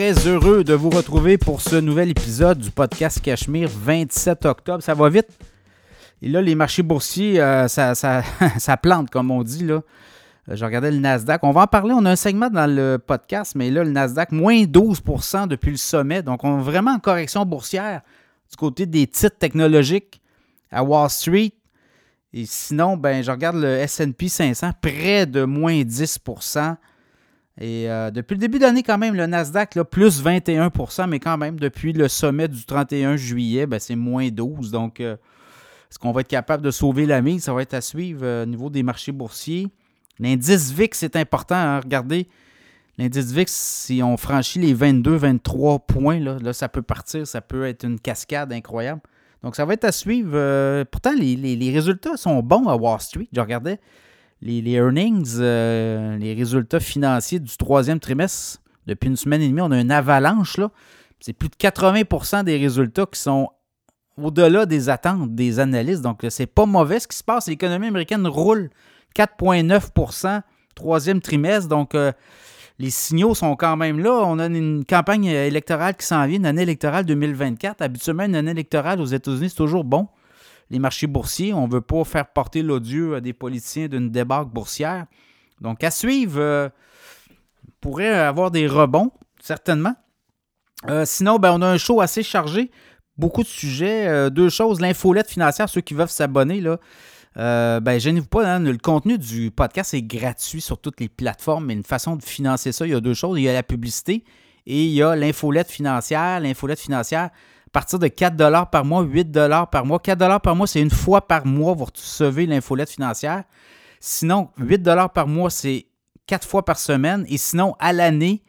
très heureux de vous retrouver pour ce nouvel épisode du podcast Cachemire 27 octobre. Ça va vite. Et là, les marchés boursiers, euh, ça, ça, ça, plante, comme on dit. Là. Euh, je regardais le Nasdaq. On va en parler. On a un segment dans le podcast, mais là, le Nasdaq, moins 12% depuis le sommet. Donc, on est vraiment en correction boursière du côté des titres technologiques à Wall Street. Et sinon, ben, je regarde le SP 500, près de moins 10 et euh, depuis le début d'année, quand même, le Nasdaq, là, plus 21% mais quand même, depuis le sommet du 31 juillet, ben, c'est moins 12% Donc, euh, est-ce qu'on va être capable de sauver la mise? Ça va être à suivre euh, au niveau des marchés boursiers. L'indice VIX, c'est important. Hein? Regardez, l'indice VIX, si on franchit les 22-23 points, là, ça peut partir. Ça peut être une cascade incroyable. Donc, ça va être à suivre. pourtant, les, les, résultats sont bons à Wall Street. Je regardais les, earnings, euh, les résultats financiers du troisième trimestre, depuis une semaine et demie, on a une avalanche. là. C'est plus de 80% des résultats qui sont au-delà des attentes des analystes. Donc, c'est pas mauvais ce qui se passe. L'économie américaine roule 4,9% troisième trimestre. Donc, euh, les signaux sont quand même là. On a une campagne électorale qui s'en vient, une année électorale 2024. Habituellement, une année électorale aux États-Unis, c'est toujours bon les marchés boursiers. On ne veut pas faire porter l'odieux à des politiciens d'une débarque boursière. Donc, à suivre, euh, pourrait avoir des rebonds, certainement. Euh, sinon, ben, on a un show assez chargé. Beaucoup de sujets. Euh, deux choses. L'infolette financière, ceux qui veulent s'abonner, là. ben, gênez-vous pas, hein, le contenu du podcast est gratuit sur toutes les plateformes, mais une façon de financer ça, il y a deux choses. Il y a la publicité et il y a l'infolette financière. L'infolette financière, à partir de 4 par mois, 8 par mois. 4 par mois, c'est une fois par mois, vous recevez l'infolette financière. Sinon, 8 par mois, c'est 4 fois par semaine. Et sinon, à l'année,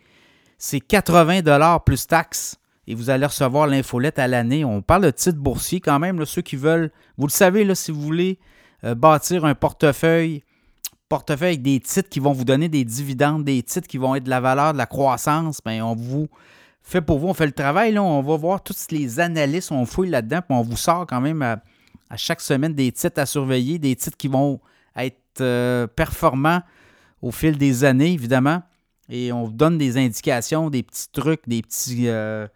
c'est 80 plus taxes. Et vous allez recevoir l'infolette à l'année. On parle de titres boursiers quand même. ceux qui veulent, vous le savez, si vous voulez euh, bâtir un portefeuille, portefeuille avec des titres qui vont vous donner des dividendes, des titres qui vont être de la valeur, de la croissance, bien, on vous fait pour vous. On fait le travail, là, on va voir toutes les analystes, on fouille là-dedans, puis on vous sort quand même à, chaque semaine des titres à surveiller, des titres qui vont être euh, performants au fil des années, évidemment. Et on vous donne des indications, des petits trucs, des petits. Euh,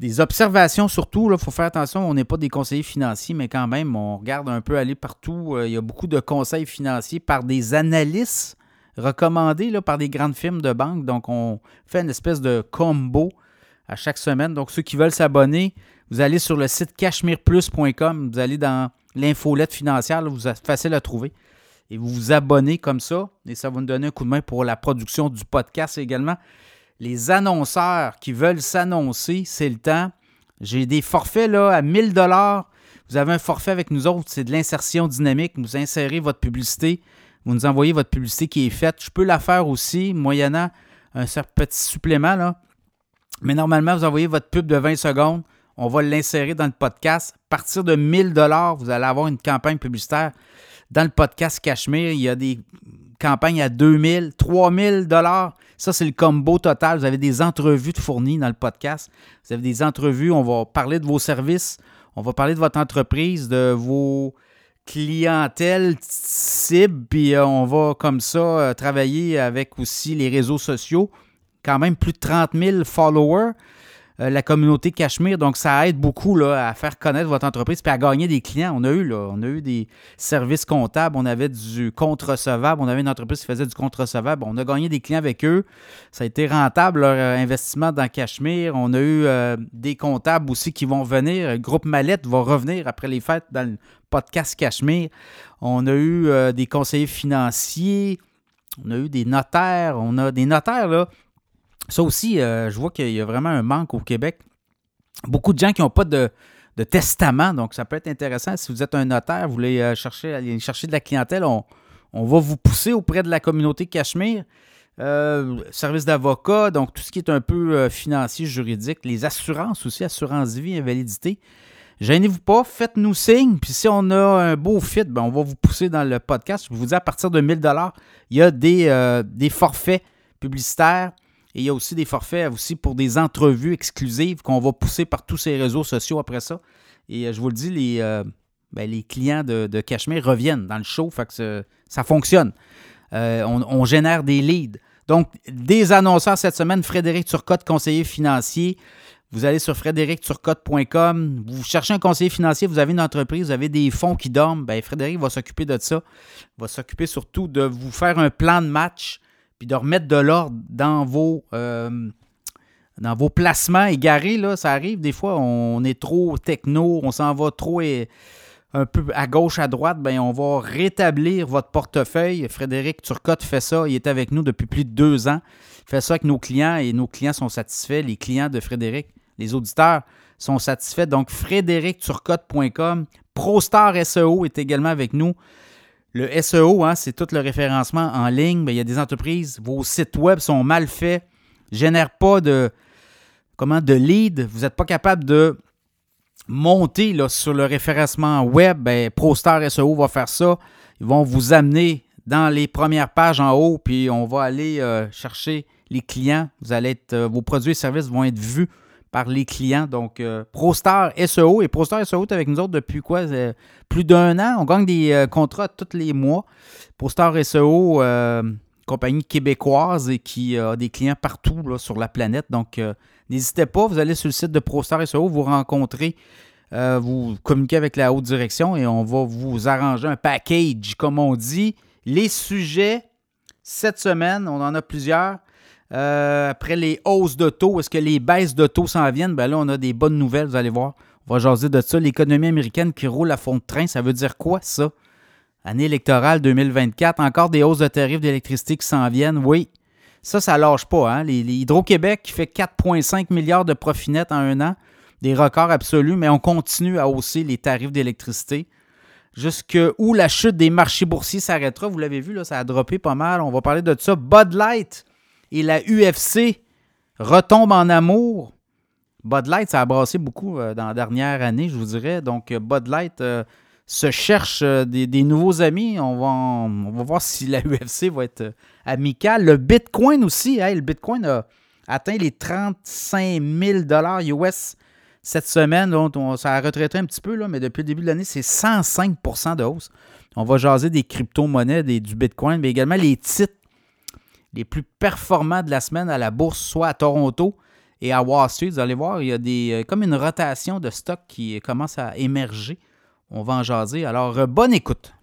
des observations surtout. Il faut faire attention, on n'est pas des conseillers financiers, mais quand même, on regarde un peu aller partout. Euh, il y a beaucoup de conseils financiers par des analystes recommandés là, par des grandes firmes de banque. Donc, on fait une espèce de combo à chaque semaine. Donc, ceux qui veulent s'abonner, vous allez sur le site cachemireplus.com, vous allez dans l'infolette financière, vous êtes facile à trouver. Et vous vous abonnez comme ça, et ça va nous donner un coup de main pour la production du podcast également. Les annonceurs qui veulent s'annoncer, c'est le temps. J'ai des forfaits là, à 1000 dollars. Vous avez un forfait avec nous autres, c'est de l'insertion dynamique. Vous insérez votre publicité, vous nous envoyez votre publicité qui est faite. Je peux la faire aussi, moyennant un petit supplément. Là. Mais normalement, vous envoyez votre pub de 20 secondes. On va l'insérer dans le podcast. À partir de 1000 dollars, vous allez avoir une campagne publicitaire dans le podcast Cachemire. Il y a des campagnes à 2000, 3000 dollars. Ça, c'est le combo total. Vous avez des entrevues fournies dans le podcast. Vous avez des entrevues. On va parler de vos services. On va parler de votre entreprise, de vos clientèles cibles. Puis euh, on va comme ça euh, travailler avec aussi les réseaux sociaux quand même plus de 30 000 followers, euh, la communauté Cachemire. Donc, ça aide beaucoup là, à faire connaître votre entreprise et à gagner des clients. On a eu, là, on a eu des services comptables, on avait du compte recevable, on avait une entreprise qui faisait du compte recevable. On a gagné des clients avec eux. Ça a été rentable, leur euh, investissement dans Cachemire. On a eu euh, des comptables aussi qui vont venir. Le groupe Mallette va revenir après les fêtes dans le podcast Cachemire. On a eu des conseillers financiers. On a eu des notaires. On a des notaires, là ça aussi, euh, je vois qu'il y a vraiment un manque au Québec. Beaucoup de gens qui n'ont pas de, testament, donc ça peut être intéressant. Si vous êtes un notaire, vous voulez euh, chercher, aller chercher de la clientèle, on, va vous pousser auprès de la communauté Cachemire. Euh, service d'avocat, donc tout ce qui est un peu financier, juridique, les assurances aussi, assurance vie, invalidité. Gênez-vous pas, faites-nous signe. Puis si on a un beau fit, ben on va vous pousser dans le podcast. Je vous dis à partir de 1000 il y a des, des forfaits publicitaires et il y a aussi des forfaits aussi pour des entrevues exclusives qu'on va pousser par tous ces réseaux sociaux après ça. Et euh, je vous le dis, les, euh, ben, clients de, Cachemire reviennent dans le show, ça fonctionne. Euh, on, génère des leads. Donc, des annonceurs cette semaine, Frédéric Turcotte, conseiller financier. Vous allez sur frédéricturcotte.com, vous cherchez un conseiller financier, vous avez une entreprise, vous avez des fonds qui dorment, bien, Frédéric va s'occuper de ça. Il va s'occuper surtout de vous faire un plan de match, puis de remettre de l'ordre dans vos, euh, dans vos placements égarés. Là, ça arrive des fois, on est trop techno, on s'en va trop et un peu à gauche, à droite, ben on va rétablir votre portefeuille. Frédéric Turcotte fait ça. Il est avec nous depuis plus de deux ans. Il fait ça avec nos clients et nos clients sont satisfaits. Les clients de Frédéric, les auditeurs sont satisfaits. Donc, frédéricturcotte.com. ProStar SEO est également avec nous. Le SEO, hein, c'est tout le référencement en ligne. Il y a des entreprises, vos sites web sont mal faits, génèrent pas de, comment, lead. Vous n'êtes pas capable de monter sur le référencement web, ben, ProStar SEO va faire ça. Ils vont vous amener dans les premières pages en haut, puis on va aller euh, chercher les clients. Vous allez euh, vos produits et services vont être vus par les clients. Donc, euh, ProStar SEO et ProStar SEO est avec nous autres depuis quoi Plus d'un an. On gagne des contrats tous les mois. ProStar SEO, compagnie québécoise et qui a des clients partout sur la planète. Donc, N'hésitez pas, vous allez sur le site de ProStar SEO, vous rencontrez, euh, vous communiquez avec la haute direction et on va vous arranger un package, comme on dit. Les sujets, cette semaine, on en a plusieurs. Euh, après les hausses de taux, est-ce que les baisses de taux s'en viennent? Ben là, on a des bonnes nouvelles, vous allez voir. On va jaser de ça. L'économie américaine qui roule à fond de train, ça veut dire quoi, ça? Année électorale 2024, encore des hausses de tarifs d'électricité qui s'en viennent, oui. Ça, ça lâche pas. Hein? Les, Hydro-Québec qui fait 4,5 milliards de profit net en un an, des records absolus, mais on continue à hausser les tarifs d'électricité. Jusque où la chute des marchés boursiers s'arrêtera, vous l'avez vu, là, ça a droppé pas mal. On va parler de ça. Bud Light et la UFC retombent en amour. Bud Light, ça a brassé beaucoup euh, dans la dernière année, je vous dirais. Donc, euh, Bud Light euh, se cherche des, nouveaux amis. On va, on voir si la UFC va être amical. Le Bitcoin aussi, le Bitcoin a atteint les 35 000 US cette semaine. ça a retraité un petit peu, là, mais depuis le début de l'année, c'est 105% de hausse. On va jaser des crypto-monnaies, du Bitcoin, mais également les titres les plus performants de la semaine à la bourse, soit à Toronto et à Wall Street. Vous allez voir, il y a des, euh, comme une rotation de stocks qui commence à émerger. On va en jaser. Alors, euh, bonne écoute.